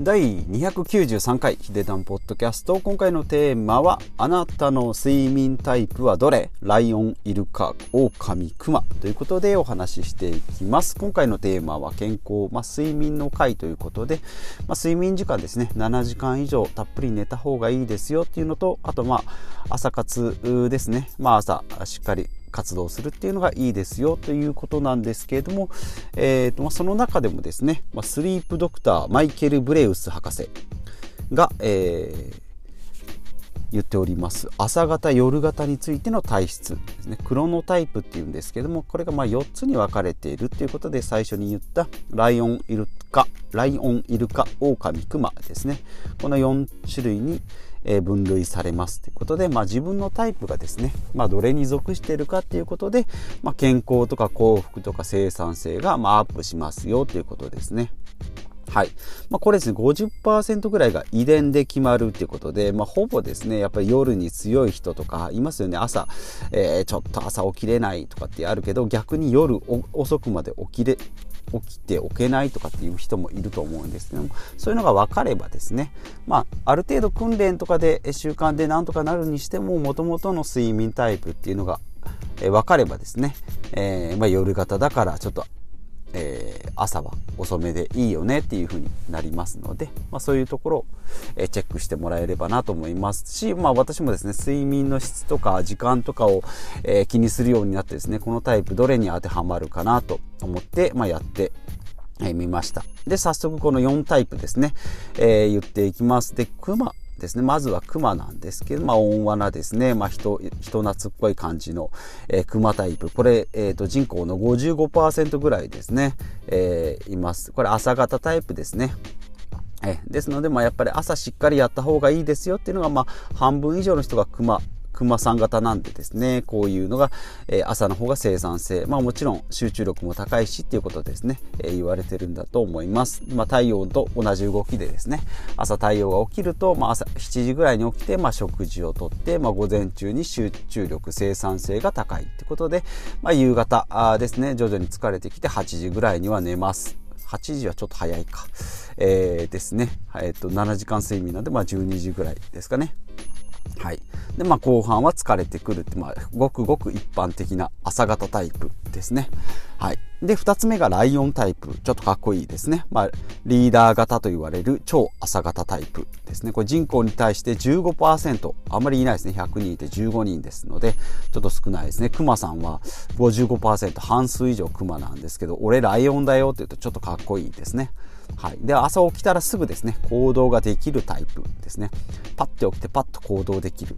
第293回ヒデダンポッドキャスト。今回のテーマはあなたの睡眠タイプはどれ？ライオン、イルカ、オオカミ、クマ。ということでお話ししていきます。今回のテーマは健康、まあ、睡眠の回ということで、まあ、睡眠時間ですね。7時間以上たっぷり寝た方がいいですよっていうのとあとまあ朝活ですね。まあ朝しっかり活動するっていうのがいいですよということなんですけれども、えーとま、その中でもですね、ま、スリープドクターマイケル・ブレウス博士が、えー、言っております。朝型夜型についての体質ですね。クロノタイプっていうんですけどもこれがま4つに分かれているということで最初に言ったライオンイルカライオンイルカオオカミクマですね。この4種類に分類されますということで、まあ、自分のタイプがですね、まあ、どれに属しているかということで、まあ、健康とか幸福とか生産性がまアップしますよということですね。はい。まあ、これですね、50%ぐらいが遺伝で決まるっていうことで、まあ、ほぼですね、やっぱり夜に強い人とかいますよね。朝、えー、ちょっと朝起きれないとかってあるけど、逆に夜遅くまで起きれ、起きておけないとかっていう人もいると思うんですけどもそういうのが分かればですね、まあ、ある程度訓練とかで習慣でなんとかなるにしてももともとの睡眠タイプっていうのが分かればですね、えー、まあ、夜型だからちょっとえー、朝は遅めでいいよねっていう風になりますので、まあ、そういうところを、えチェックしてもらえればなと思いますし、まあ、私もですね睡眠の質とか時間とかを、えー、気にするようになってですねこのタイプどれに当てはまるかなと思って、まあ、やってみました。で、早速この4タイプですね、えー、言っていきます。で、クマですね。まずは熊なんですけど、まあ、温和なですね、まあ、人、人懐っこい感じの、えー、クマタイプ。これ、えっ、ー、と、人口の55%ぐらいですね、えー、います。これ、朝型タイプですね。えですので、まあ、やっぱり朝しっかりやった方がいいですよっていうのが、まあ、半分以上の人が熊熊さん型なんでですね、こういうのが、え、朝の方が生産性、まあもちろん集中力も高いしっていうことですね、え、言われてるんだと思います。まあ太陽と同じ動きでですね、朝太陽が起きると、まあ朝7時ぐらいに起きて、まあ食事をとって、まあ午前中に集中力、生産性が高いってことで、まあ夕方ですね、徐々に疲れてきて8時ぐらいには寝ます。8時はちょっと早いか。えー、ですね。えっ、と、7時間睡眠なんで、まあ12時ぐらいですかね。はい。で、まあ、後半は疲れてくるって、まあ、ごくごく一般的な朝型タイプですね。はい。で、二つ目がライオンタイプ。ちょっとかっこいいですね。まあ、リーダー型と言われる超朝型タイプですね。これ人口に対して15%、あんまりいないですね。100人いて15人ですので、ちょっと少ないですね。クマさんは55%、半数以上クマなんですけど、俺ライオンだよって言うとちょっとかっこいいですね。はい、で朝起きたらすぐですね行動ができるタイプですねパッて起きてパッと行動できる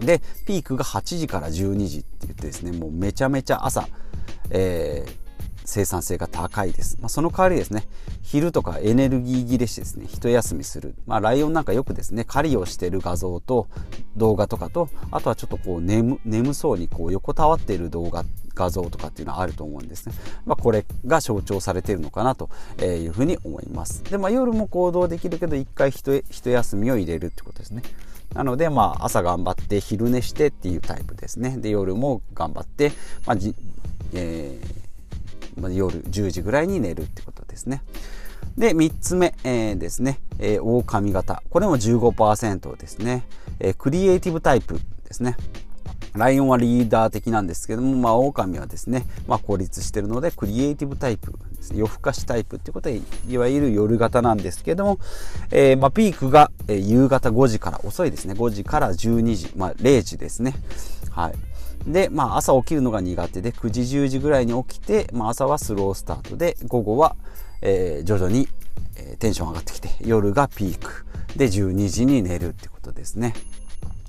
でピークが8時から12時って言ってですねもうめちゃめちゃ朝、えー、生産性が高いです。まあ、その代わりですね、昼とかエネルギー切れしてですね、一休みする。まあ、ライオンなんかよくですね、狩りをしている画像と動画とかと、あとはちょっとこう眠、眠そうにこう横たわっている動画、画像とかっていうのはあると思うんですね。まあ、これが象徴されているのかなというふうに思います。で、まあ、夜も行動できるけど、一回一休みを入れるってことですね。なので、まあ、朝頑張って昼寝してっていうタイプですね。で、夜も頑張って、まあ、じえーまあ、夜10時ぐらいに寝るってことですね。で、3つ目、えー、ですね、えー、狼型。これも15%ですね。えー、クリエイティブタイプですね。ライオンはリーダー的なんですけども、まあ、狼はですね、まあ、孤立してるので、クリエイティブタイプですね。夜更かしタイプっていうことで、いわゆる夜型なんですけども、えー、まあ、ピークが、え、夕方5時から遅いですね。5時から12時、まあ、0時ですね。はい。で、まあ、朝起きるのが苦手で9時10時ぐらいに起きて、まあ、朝はスロースタートで午後は、えー、徐々に、えー、テンション上がってきて夜がピークで12時に寝るってことですね。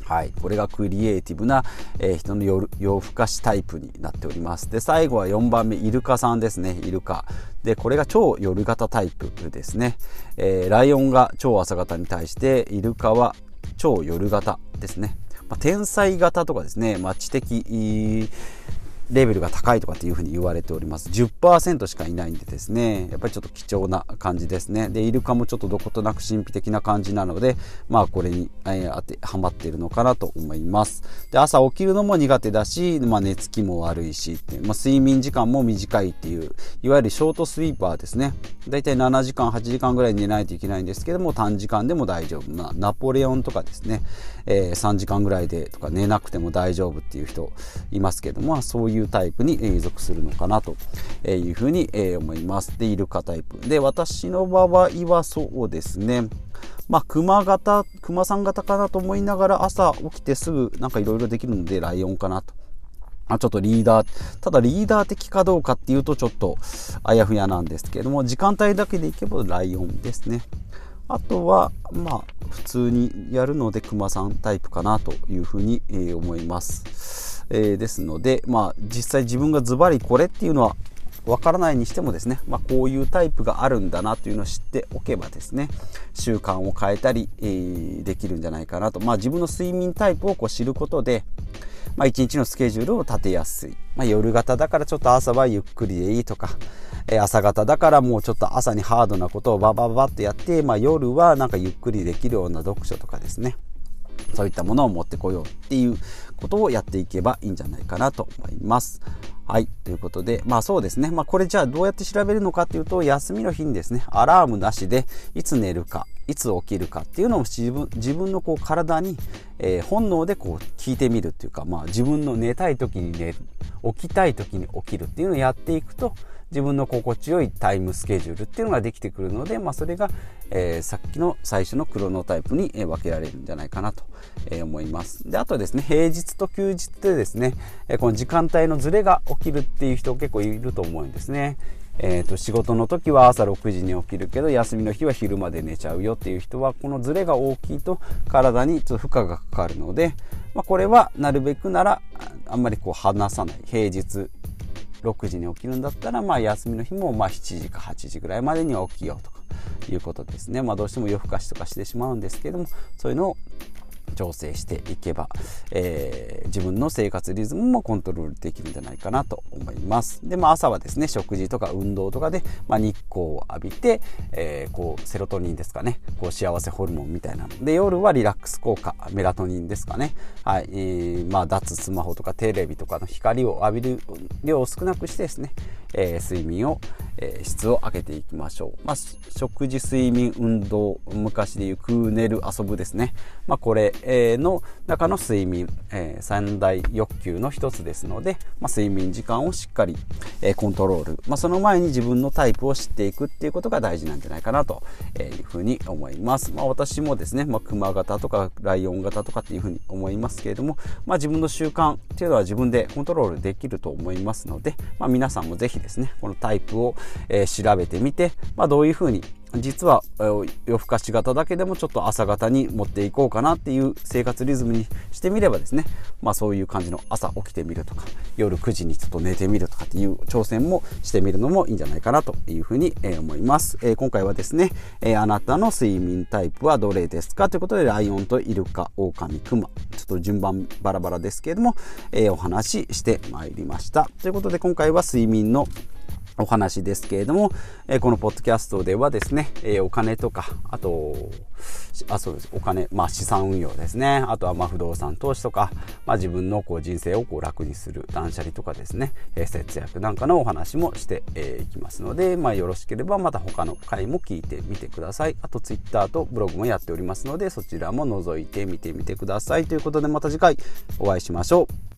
はい、これがクリエイティブな、えー、人の夜夜更かしタイプになっております。で、最後は4番目、イルカさんですね、イルカ。で、これが超夜型タイプですね。えー、ライオンが超朝型に対して、イルカは超夜型ですね。まあ、天才型とかですね、まあ、知的レベルが高いとかっていうふうに言われております。10%しかいないんでですね。やっぱりちょっと貴重な感じですね。でイルカもちょっとどことなく神秘的な感じなのでまあこれに、え当てはまっているのかなと思います。で朝起きるのも苦手だし、まあ、寝つきも悪いしってまあ、睡眠時間も短いっていういわゆるショートスイーパーですね。だいたい7時間8時間ぐらい寝ないといけないんですけども短時間でも大丈夫、まあ、ナポレオンとかですね、えー、3時間ぐらいでとか寝なくても大丈夫っていう人いますけどもまあそういううタイプに属するのかなというふうに思いますでイルカタイプで私の場合はそうですねまあ、熊型、熊さん型かなと思いながら朝起きてすぐなんかいろいろできるのでライオンかなと。あちょっとリーダー、ただリーダー的かどうかっていうとちょっとあやふやなんですけれども、時間帯だけでいけばライオンですね。あとは、まあ、普通にやるので熊さんタイプかなというふうに、思います。えー、ですので、まあ、実際自分がズバリこれっていうのはわからないにしてもですね、まあ、こういうタイプがあるんだなというのを知っておけばですね習慣を変えたり、えー、できるんじゃないかなと、まあ、自分の睡眠タイプをこう知ることで、まあ、一日のスケジュールを立てやすい、まあ、夜型だからちょっと朝はゆっくりでいいとか、えー、朝型だからもうちょっと朝にハードなことをババババッとやって、まあ、夜はなんかゆっくりできるような読書とかですね。そういったものを持ってこようっていうことをやっていけばいいんじゃないかなと思います。はい。ということで、まあそうですね。まあこれじゃあどうやって調べるのかっていうと、休みの日にですね、アラームなしで、いつ寝るか、いつ起きるかっていうのを自分自分のこう体に、えー、本能でこう聞いてみるっていうか、まあ自分の寝たい時に寝る、起きたい時に起きるっていうのをやっていくと、自分の心地よいタイムスケジュールっていうのができてくるので、まあ、それが、えー、さっきの最初のクロノタイプに分けられるんじゃないかなと思います。で、あとですね、平日と休日でですね、この時間帯のズレが起きるっていう人結構いると思うんですね。えーと、仕事の時は朝6時に起きるけど休みの日は昼まで寝ちゃうよっていう人はこのズレが大きいと体にちょっと負荷がかかるので、まあ、これはなるべくならあんまりこう離さない平日6時に起きるんだったら、まあ、休みの日もまあ7時か8時ぐらいまでには起きようとかいうことですね。まあ、どうしても夜更かしとかしてしまうんですけどもそういうのを調整していけば、えー、自分の生活リズムもコントロールできるんじゃないかなと思います。で、まあ、朝はですね、食事とか運動とかで、まあ、日光を浴びて、えー、こう、セロトニンですかね、こう、幸せホルモンみたいなので、夜はリラックス効果、メラトニンですかね、はい、えー、まあ、脱スマホとかテレビとかの光を浴びる量を少なくしてですね、え、睡眠を、え、質を上げていきましょう。まあ、食事、睡眠、運動、昔でいう食う、寝る、遊ぶですね。まあ、これ、の中の睡眠、え、三大欲求の一つですので、まあ、睡眠時間をしっかり、え、コントロール。まあ、その前に自分のタイプを知っていくっていうことが大事なんじゃないかなというふうに思います。まあ、私もですね、まあ、熊型とかライオン型とかっていうふうに思いますけれども、まあ、自分の習慣っていうのは自分でコントロールできると思いますので、まあ、皆さんもぜひですね、このタイプを、え、調べてみて、まあ、どういうふうに実は夜更かし型だけでもちょっと朝型に持っていこうかなっていう生活リズムにしてみればですね、まあそういう感じの朝起きてみるとか、夜9時にちょっと寝てみるとかっていう挑戦もしてみるのもいいんじゃないかなというふうに思います。今回はですね、あなたの睡眠タイプはどれですかということで、ライオンとイルカ、オオカミ、クマ、ちょっと順番バラバラですけれども、お話ししてまいりました。ということで今回は睡眠のお話ですけれども、えこのポッドキャストではですね、えお金とか、あと、あ、そうです、お金、まあ資産運用ですね。あとはまあ不動産投資とか、まあ自分のこう人生をこう楽にする断捨離とかですね、え節約なんかのお話もしてい、えきますので、まあよろしければまた他の回も聞いてみてください。あと Twitter とブログもやっておりますので、そちらも覗いてみてみてください。ということでまた次回お会いしましょう。